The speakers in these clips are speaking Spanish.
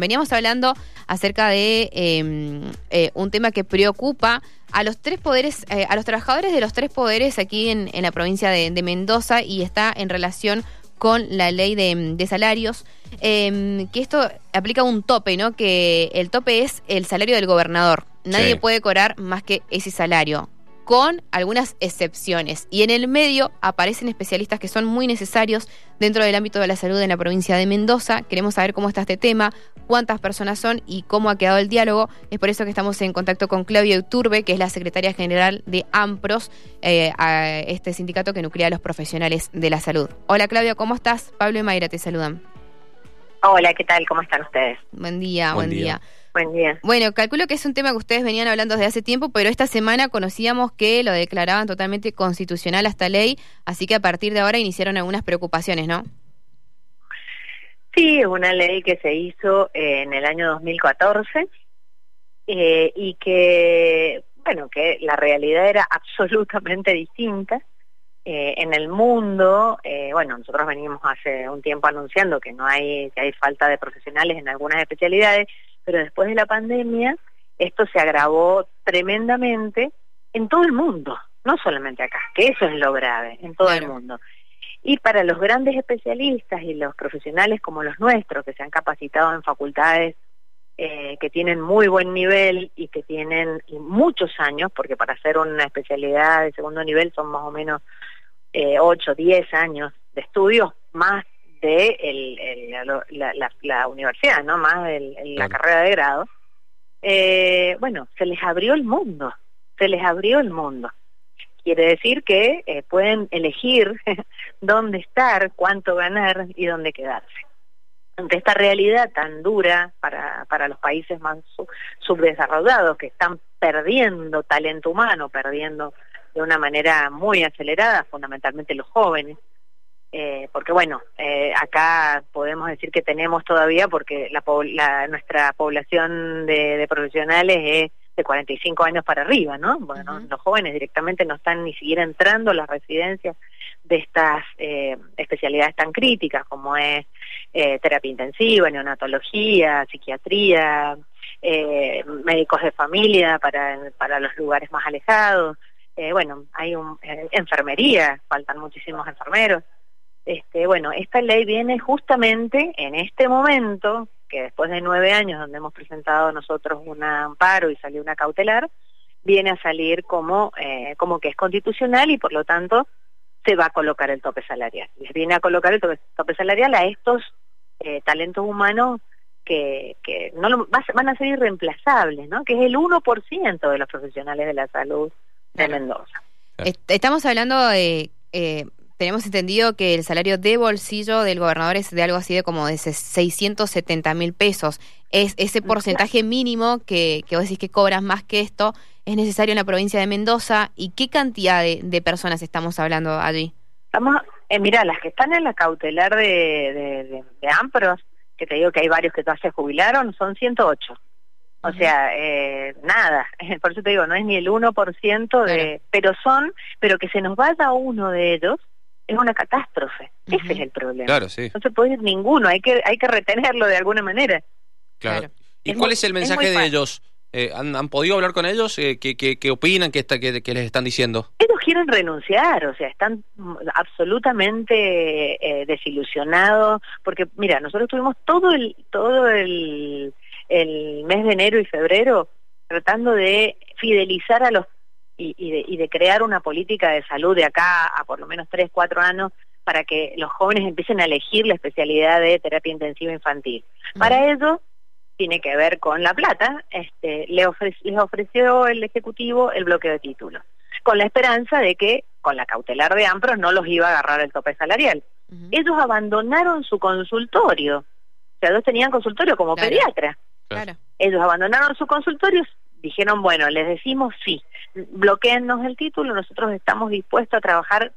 Veníamos hablando acerca de em, eh, un tema que preocupa a los tres poderes, eh, a los trabajadores de los tres poderes aquí en, la provincia de, Mendoza y está en relación con la ley de, salarios, em, que esto aplica un tope, ¿no? Que el tope es el salario del gobernador. Nadie puede cobrar más que ese salario con algunas excepciones. Y en el medio aparecen especialistas que son muy necesarios dentro del ámbito de la salud en la provincia de Mendoza. Queremos saber cómo está este tema, cuántas personas son y cómo ha quedado el diálogo. Es por eso que estamos en contacto con Claudia Uturbe, que es la secretaria general de AMPROS, eh, a este sindicato que nuclea a los profesionales de la salud. Hola Claudia, ¿cómo estás? Pablo y Mayra te saludan. Hola, ¿qué tal? ¿Cómo están ustedes? Buen día, buen, día. Buen día. Bueno, calculo que es un tema que ustedes venían hablando desde hace tiempo, pero esta semana conocíamos que lo declaraban totalmente constitucional a esta ley, así que a partir de ahora iniciaron algunas preocupaciones, ¿no? Sí, es una ley que se hizo en el año 2014 eh, y que, bueno, que la realidad era absolutamente distinta. Eh, en el mundo, eh, bueno, nosotros venimos hace un tiempo anunciando que no hay, que hay falta de profesionales en algunas especialidades, pero después de la pandemia esto se agravó tremendamente en todo el mundo, no solamente acá, que eso es lo grave, en todo el mundo. Y para los grandes especialistas y los profesionales como los nuestros, que se han capacitado en facultades eh, que tienen muy buen nivel y que tienen muchos años, porque para hacer una especialidad de segundo nivel son más o menos eh, 8, 10 años de estudios, más de el, la, universidad, ¿no? Más la carrera de grado. Eh, bueno, se les abrió el mundo, se les abrió el mundo. Quiere decir que eh, pueden elegir dónde estar, cuánto ganar y dónde quedarse. Ante esta realidad tan dura para, para los países más subdesarrollados que están perdiendo talento humano, perdiendo de una manera muy acelerada, fundamentalmente los jóvenes, eh, porque bueno, eh, acá podemos decir que tenemos todavía, porque la, nuestra población de, profesionales es de 45 años para arriba, ¿no? Bueno, los jóvenes directamente no están ni siquiera entrando a las residencias de estas eh, especialidades tan críticas como es terapia intensiva, neonatología, psiquiatría, médicos de familia para, para los lugares más alejados. bueno, hay un, enfermería, faltan muchísimos enfermeros. Este, bueno, esta ley viene justamente en este momento, que después de nueve años donde hemos presentado nosotros un amparo y salió una cautelar, viene a salir como, eh, como que es constitucional y por lo tanto se va a colocar el tope salarial. Les viene a colocar el tope, salarial a estos eh, talentos humanos que, que no lo, van a ser irreemplazables, ¿no? que es el 1% de los profesionales de la salud de Mendoza. Estamos hablando de eh, tenemos entendido que el salario de bolsillo del gobernador es de algo así de como de 670 mil pesos. Es ese porcentaje mínimo que, que vos decís que cobras más que esto, es necesario en la provincia de Mendoza. ¿Y qué cantidad de, personas estamos hablando allí? Estamos, eh, mira, las que están en la cautelar de, de, AMPROS, que te digo que hay varios que ya se jubilaron, son 108. O sea, eh, nada, por eso te digo, no es ni el 1% de, pero son, pero que se nos vaya uno de ellos, es una catástrofe. Ese es el problema. Claro, sí. No se puede ir ninguno, hay que, hay que retenerlo de alguna manera. Claro. ¿Y cuál es el mensaje de ellos? Eh, ¿han, podido hablar con ellos? Eh, ¿qué, qué, opinan? ¿Qué, está, qué, les están diciendo? Ellos quieren renunciar, o sea, están absolutamente eh, desilusionados, porque mira, nosotros tuvimos todo el todo el, el mes de enero y febrero tratando de fidelizar a los y, de, crear una política de salud de acá a por lo menos tres, cuatro años para que los jóvenes empiecen a elegir la especialidad de terapia intensiva infantil. Para ello, tiene que ver con la plata, este, le les ofreció el Ejecutivo el bloqueo de títulos, con la esperanza de que con la cautelar de AMPRO no los iba a agarrar el tope salarial. Ellos abandonaron su consultorio, o sea, ellos tenían consultorio como pediatra. Ellos abandonaron su consultorio, dijeron, bueno, les decimos sí, bloqueennos el título, nosotros estamos dispuestos a trabajar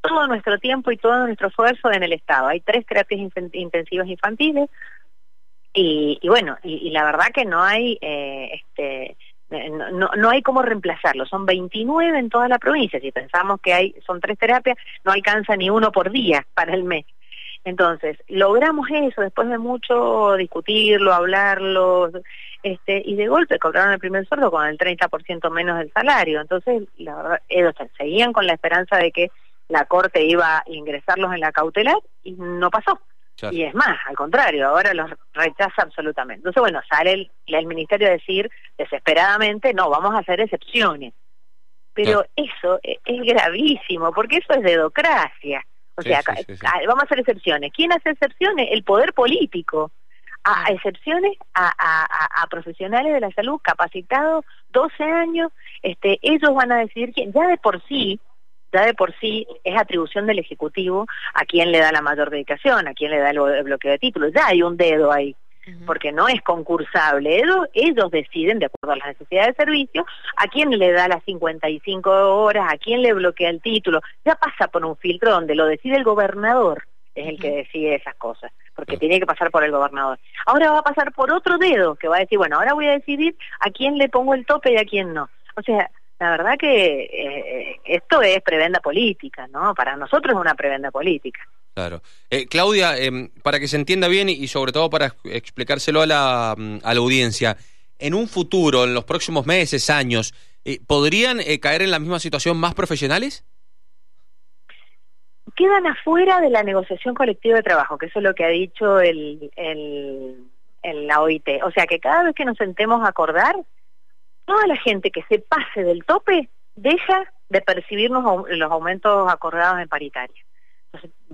todo nuestro tiempo y todo nuestro esfuerzo en el Estado. Hay tres terapias intensivas infantiles y, bueno, y, la verdad que no hay, eh, este, no, no hay cómo reemplazarlo. Son 29 en toda la provincia. Si pensamos que hay, son tres terapias, no alcanza ni uno por día para el mes. Entonces, logramos eso después de mucho discutirlo, hablarlo, este, y de golpe cobraron el primer sueldo con el 30% menos del salario. Entonces, la verdad, ellos seguían con la esperanza de que la Corte iba a ingresarlos en la cautelar y no pasó. Y es más, al contrario, ahora los rechaza absolutamente. Entonces, bueno, sale el, el ministerio a decir desesperadamente, no, vamos a hacer excepciones. Pero eso e, es, gravísimo, porque eso es dedocracia. O sea, vamos a hacer excepciones. ¿Quién hace excepciones? El poder político. A, excepciones a, a, a, profesionales de la salud capacitados 12 años, este, ellos van a decidir quién, ya de por sí, ya de por sí es atribución del Ejecutivo a quién le da la mayor dedicación, a quién le da el bloqueo de títulos, ya hay un dedo ahí porque no es concursable. Ellos, ellos deciden, de acuerdo a las necesidades de servicio, a quién le da las 55 horas, a quién le bloquea el título. Ya pasa por un filtro donde lo decide el gobernador, es el que decide esas cosas, porque tiene que pasar por el gobernador. Ahora va a pasar por otro dedo, que va a decir, bueno, ahora voy a decidir a quién le pongo el tope y a quién no. O sea, la verdad que eh, esto es prebenda política, ¿no? Para nosotros es una prebenda política. Claro. Eh, Claudia, em, para que se entienda bien y, sobre todo para explicárselo a la, mm, a la audiencia, en un futuro, en los próximos meses, años, eh, ¿podrían eh, caer en la misma situación más profesionales? Quedan afuera de la negociación colectiva de trabajo, que eso es lo que ha dicho el, el, la OIT. O sea, que cada vez que nos sentemos a acordar, toda la gente que se pase del tope deja de percibirnos los aumentos acordados en paritaria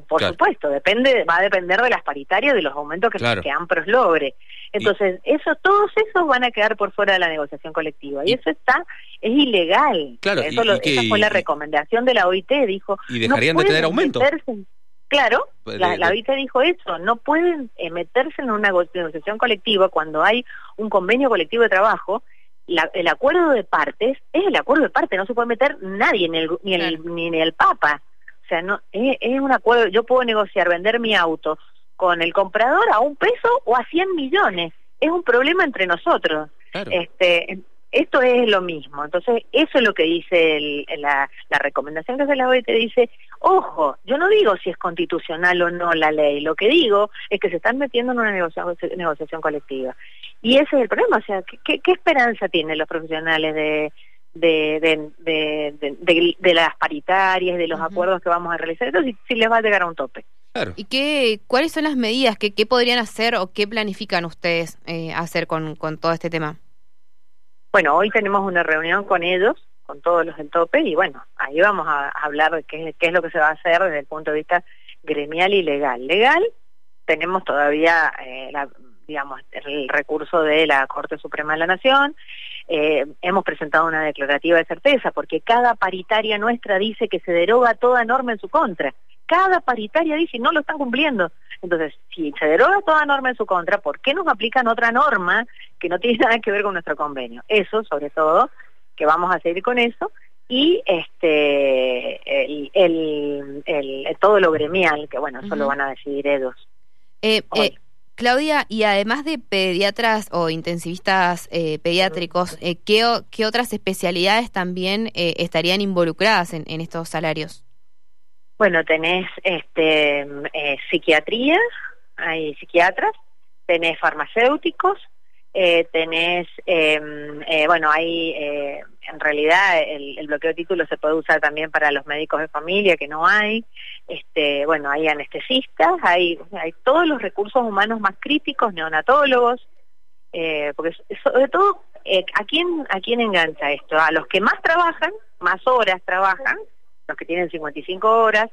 por supuesto, depende, va a depender de las paritarias, de los aumentos que, que AMPROS logre. Entonces, eso, todos esos van a quedar por fuera de la negociación colectiva. Y, eso está, es ilegal. Claro, eso esa fue la recomendación de la OIT, dijo. Y dejarían de tener aumento. claro, pues la, OIT dijo eso, no pueden eh, meterse en una negociación colectiva cuando hay un convenio colectivo de trabajo el acuerdo de partes es el acuerdo de partes, no se puede meter nadie, ni el, ni el, ni el Papa sea, no es, un acuerdo, yo puedo negociar, vender mi auto con el comprador a un peso o a 100 millones. Es un problema entre nosotros. Este, esto es lo mismo. Entonces, eso es lo que dice la, la recomendación que hace la OIT. Dice, ojo, yo no digo si es constitucional o no la ley. Lo que digo es que se están metiendo en una negociación, negociación colectiva. Y ese es el problema. O sea, ¿qué, qué esperanza tienen los profesionales de, de, de, de, las paritarias, de los acuerdos que vamos a realizar, entonces si, les va a llegar a un tope. ¿Y qué, cuáles son las medidas? que qué podrían hacer o qué planifican ustedes eh, hacer con, con todo este tema? Bueno, hoy tenemos una reunión con ellos, con todos los del tope, y bueno, ahí vamos a, hablar de qué, qué es lo que se va a hacer desde el punto de vista gremial y legal. Legal, tenemos todavía eh, la, digamos, el recurso de la Corte Suprema de la Nación. Eh, hemos presentado una declarativa de certeza porque cada paritaria nuestra dice que se deroga toda norma en su contra. Cada paritaria dice no lo están cumpliendo. Entonces, si se deroga toda norma en su contra, ¿por qué nos aplican otra norma que no tiene nada que ver con nuestro convenio? Eso, sobre todo, que vamos a seguir con eso y este el, el, todo lo gremial, que bueno, eso lo van a decidir ellos. Eh, eh, Claudia, y además de pediatras o intensivistas eh, pediátricos, eh, ¿qué, ¿qué, otras especialidades también eh, estarían involucradas en, estos salarios? Bueno, tenés este, psiquiatría, hay psiquiatras, tenés farmacéuticos, tenés, em, bueno, hay en realidad el, bloqueo de títulos se puede usar también para los médicos de familia, que no hay. Este, bueno, hay anestesistas, hay, hay todos los recursos humanos más críticos, neonatólogos, eh, porque sobre todo, eh, ¿a, quién, ¿a quién engancha esto? A los que más trabajan, más horas trabajan, los que tienen 55 horas,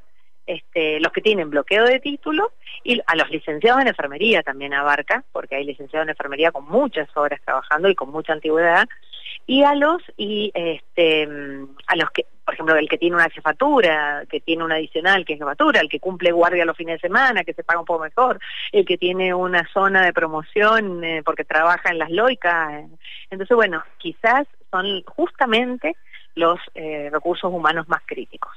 este, los que tienen bloqueo de título y a los licenciados en enfermería también abarca, porque hay licenciados en enfermería con muchas horas trabajando y con mucha antigüedad, y a los y este a los que por ejemplo el que tiene una jefatura que tiene una adicional que es jefatura el que cumple guardia los fines de semana que se paga un poco mejor el que tiene una zona de promoción eh, porque trabaja en las loicas entonces bueno quizás son justamente los eh, recursos humanos más críticos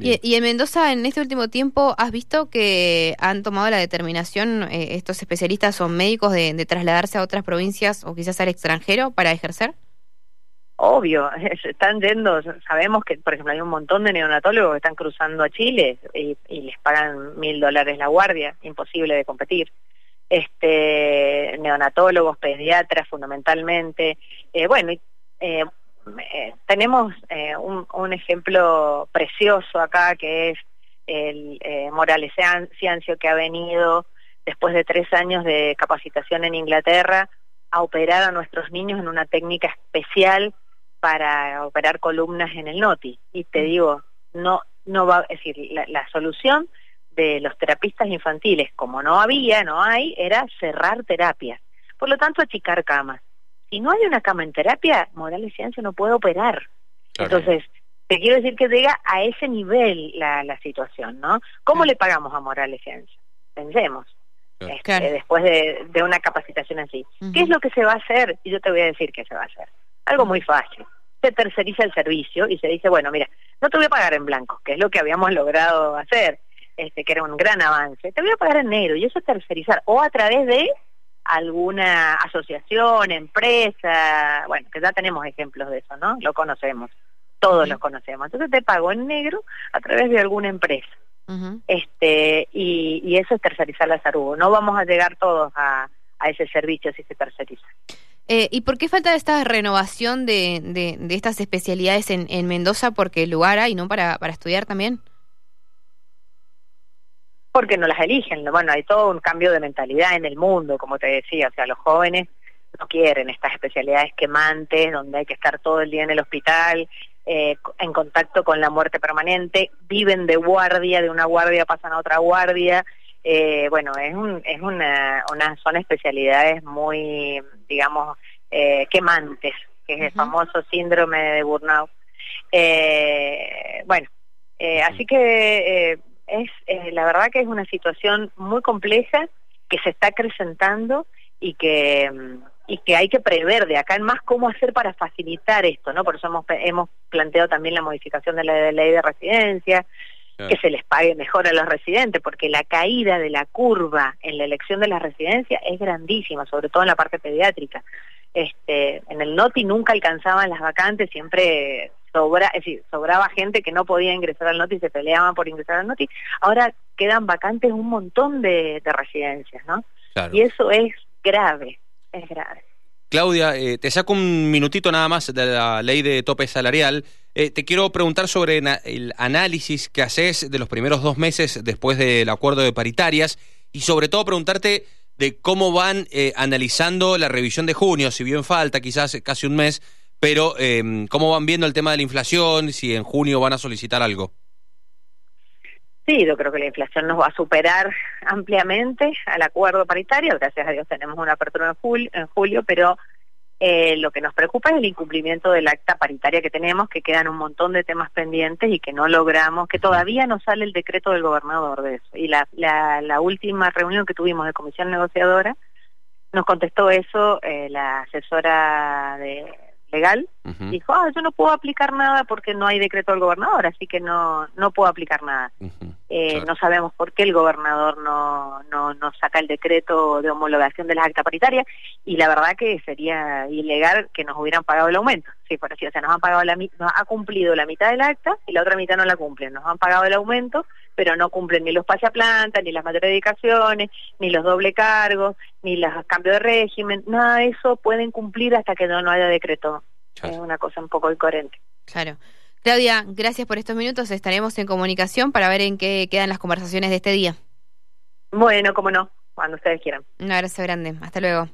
y, en Mendoza, en este último tiempo, ¿has visto que han tomado la determinación eh, estos especialistas o médicos de, trasladarse a otras provincias o quizás al extranjero para ejercer? obvio, están yendo, sabemos que, por ejemplo, hay un montón de neonatólogos que están cruzando a Chile y, les pagan mil dólares la guardia, imposible de competir. Este, neonatólogos, pediatras fundamentalmente. Eh, bueno, eh, eh, tenemos un, un, ejemplo precioso acá que es el Morales Ciancio que ha venido después de tres años de capacitación en Inglaterra a operar a nuestros niños en una técnica especial para operar columnas en el NOTI. Y te mm. digo, no, no va, es decir, la, solución de los terapistas infantiles, como no había, no hay, era cerrar terapias. Por lo tanto, achicar camas. Si no hay una cama en terapia, Morales Ciencia no puede operar. Entonces, te quiero decir que llega a ese nivel la, la situación, ¿no? ¿Cómo le pagamos a Morales Ciencia? Pensemos. Este, después de, de, una capacitación así. ¿Qué es lo que se va a hacer? Y yo te voy a decir qué se va a hacer. Algo muy fácil se terceriza el servicio y se dice, bueno, mira, no te voy a pagar en blanco, que es lo que habíamos logrado hacer, este, que era un gran avance, te voy a pagar en negro y eso es tercerizar, o a través de alguna asociación, empresa, bueno, que ya tenemos ejemplos de eso, ¿no? Lo conocemos, todos lo conocemos. Entonces te pago en negro a través de alguna empresa. este y, y, eso es tercerizar la salud. No vamos a llegar todos a, a ese servicio si se terceriza. Eh, ¿Y por qué falta esta renovación de, de, estas especialidades en, en, Mendoza? Porque lugar hay, ¿no? Para, para estudiar también. Porque no las eligen. Bueno, hay todo un cambio de mentalidad en el mundo, como te decía. O sea, los jóvenes no quieren estas especialidades quemantes, donde hay que estar todo el día en el hospital, eh, en contacto con la muerte permanente, viven de guardia, de una guardia pasan a otra guardia eh, bueno, es, un, es una, una, son especialidades muy, digamos, eh, quemantes, que es el famoso síndrome de burnout. Bueno, así que eh, es la verdad que es una situación muy compleja que se está acrecentando y que y que hay que prever de acá en más cómo hacer para facilitar esto, ¿no? Por eso hemos, hemos planteado también la modificación de la ley de residencia, que se les pague mejor a los residentes, porque la caída de la curva en la elección de las residencias es grandísima, sobre todo en la parte pediátrica. Este, en el NOTI nunca alcanzaban las vacantes, siempre sobra, es decir, sobraba gente que no podía ingresar al NOTI se peleaban por ingresar al NOTI. Ahora quedan vacantes un montón de, residencias, ¿no? Y eso es grave, es grave. Claudia, eh, te saco un minutito nada más de la ley de tope salarial. Eh, te quiero preguntar sobre el análisis que haces de los primeros dos meses después del acuerdo de paritarias y sobre todo preguntarte de cómo van eh, analizando la revisión de junio, si bien falta quizás casi un mes, pero em, cómo van viendo el tema de la inflación, si en junio van a solicitar algo. Sí, yo creo que la inflación nos va a superar ampliamente al acuerdo paritario. Gracias a Dios tenemos una apertura en julio, en julio pero eh, lo que nos preocupa es el incumplimiento del acta paritaria que tenemos, que quedan un montón de temas pendientes y que no logramos, que todavía no sale el decreto del gobernador de eso. Y la, la, la última reunión que tuvimos de comisión negociadora nos contestó eso eh, la asesora de legal, dijo, ah, yo no puedo aplicar nada porque no hay decreto del gobernador, así que no no puedo aplicar nada. eh, No sabemos por qué el gobernador no, no, no saca el decreto de homologación de las actas paritarias y la verdad que sería ilegal que nos hubieran pagado el aumento. Sí, por así, o sea, nos han pagado la nos ha cumplido la mitad del acta y la otra mitad no la cumplen. Nos han pagado el aumento, pero no cumplen ni los plantas ni las dedicaciones ni los doble cargos, ni los cambios de régimen, nada de eso pueden cumplir hasta que no, no haya decreto. Es una cosa un poco incoherente. Claro. Claudia, gracias por estos minutos. Estaremos en comunicación para ver en qué quedan las conversaciones de este día. Bueno, cómo no, cuando ustedes quieran. Un abrazo grande. Hasta luego.